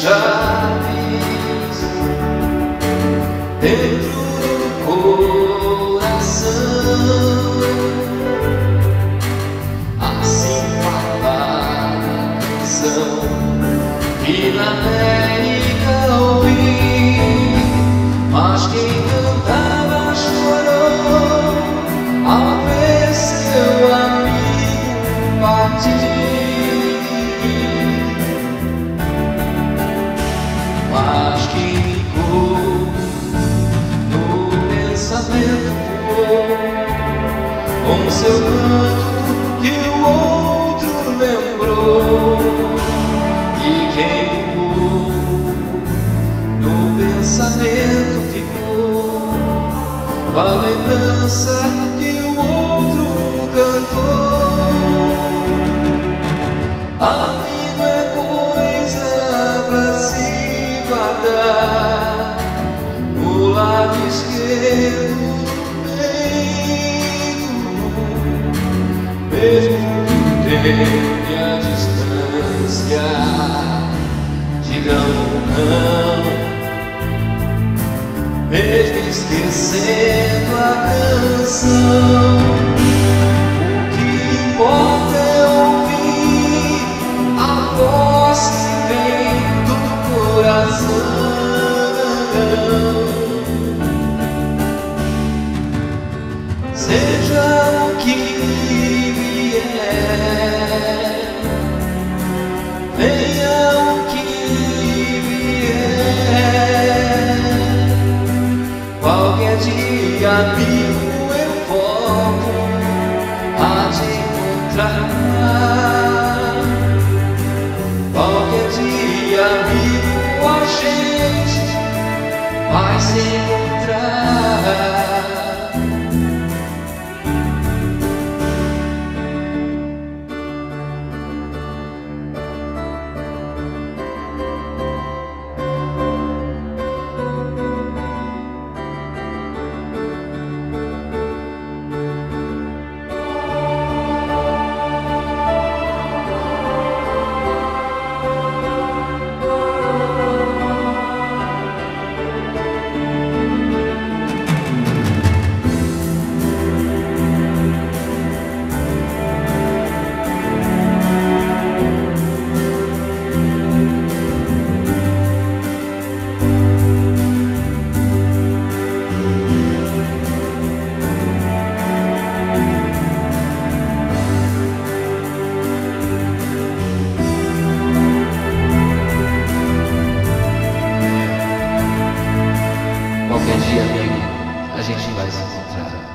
chaves dentro do coração. Assim falava a canção que na América ouvi, mas quem com seu canto que o outro lembrou. E quem ficou no pensamento ficou. A lembrança mesmo tenha a distância, diga um não, mesmo esquecendo a canção. O que importa é ouvir a voz que vem do coração. Vier, qualquer dia me qualquer dia, amigo, a gente vai se encontrar.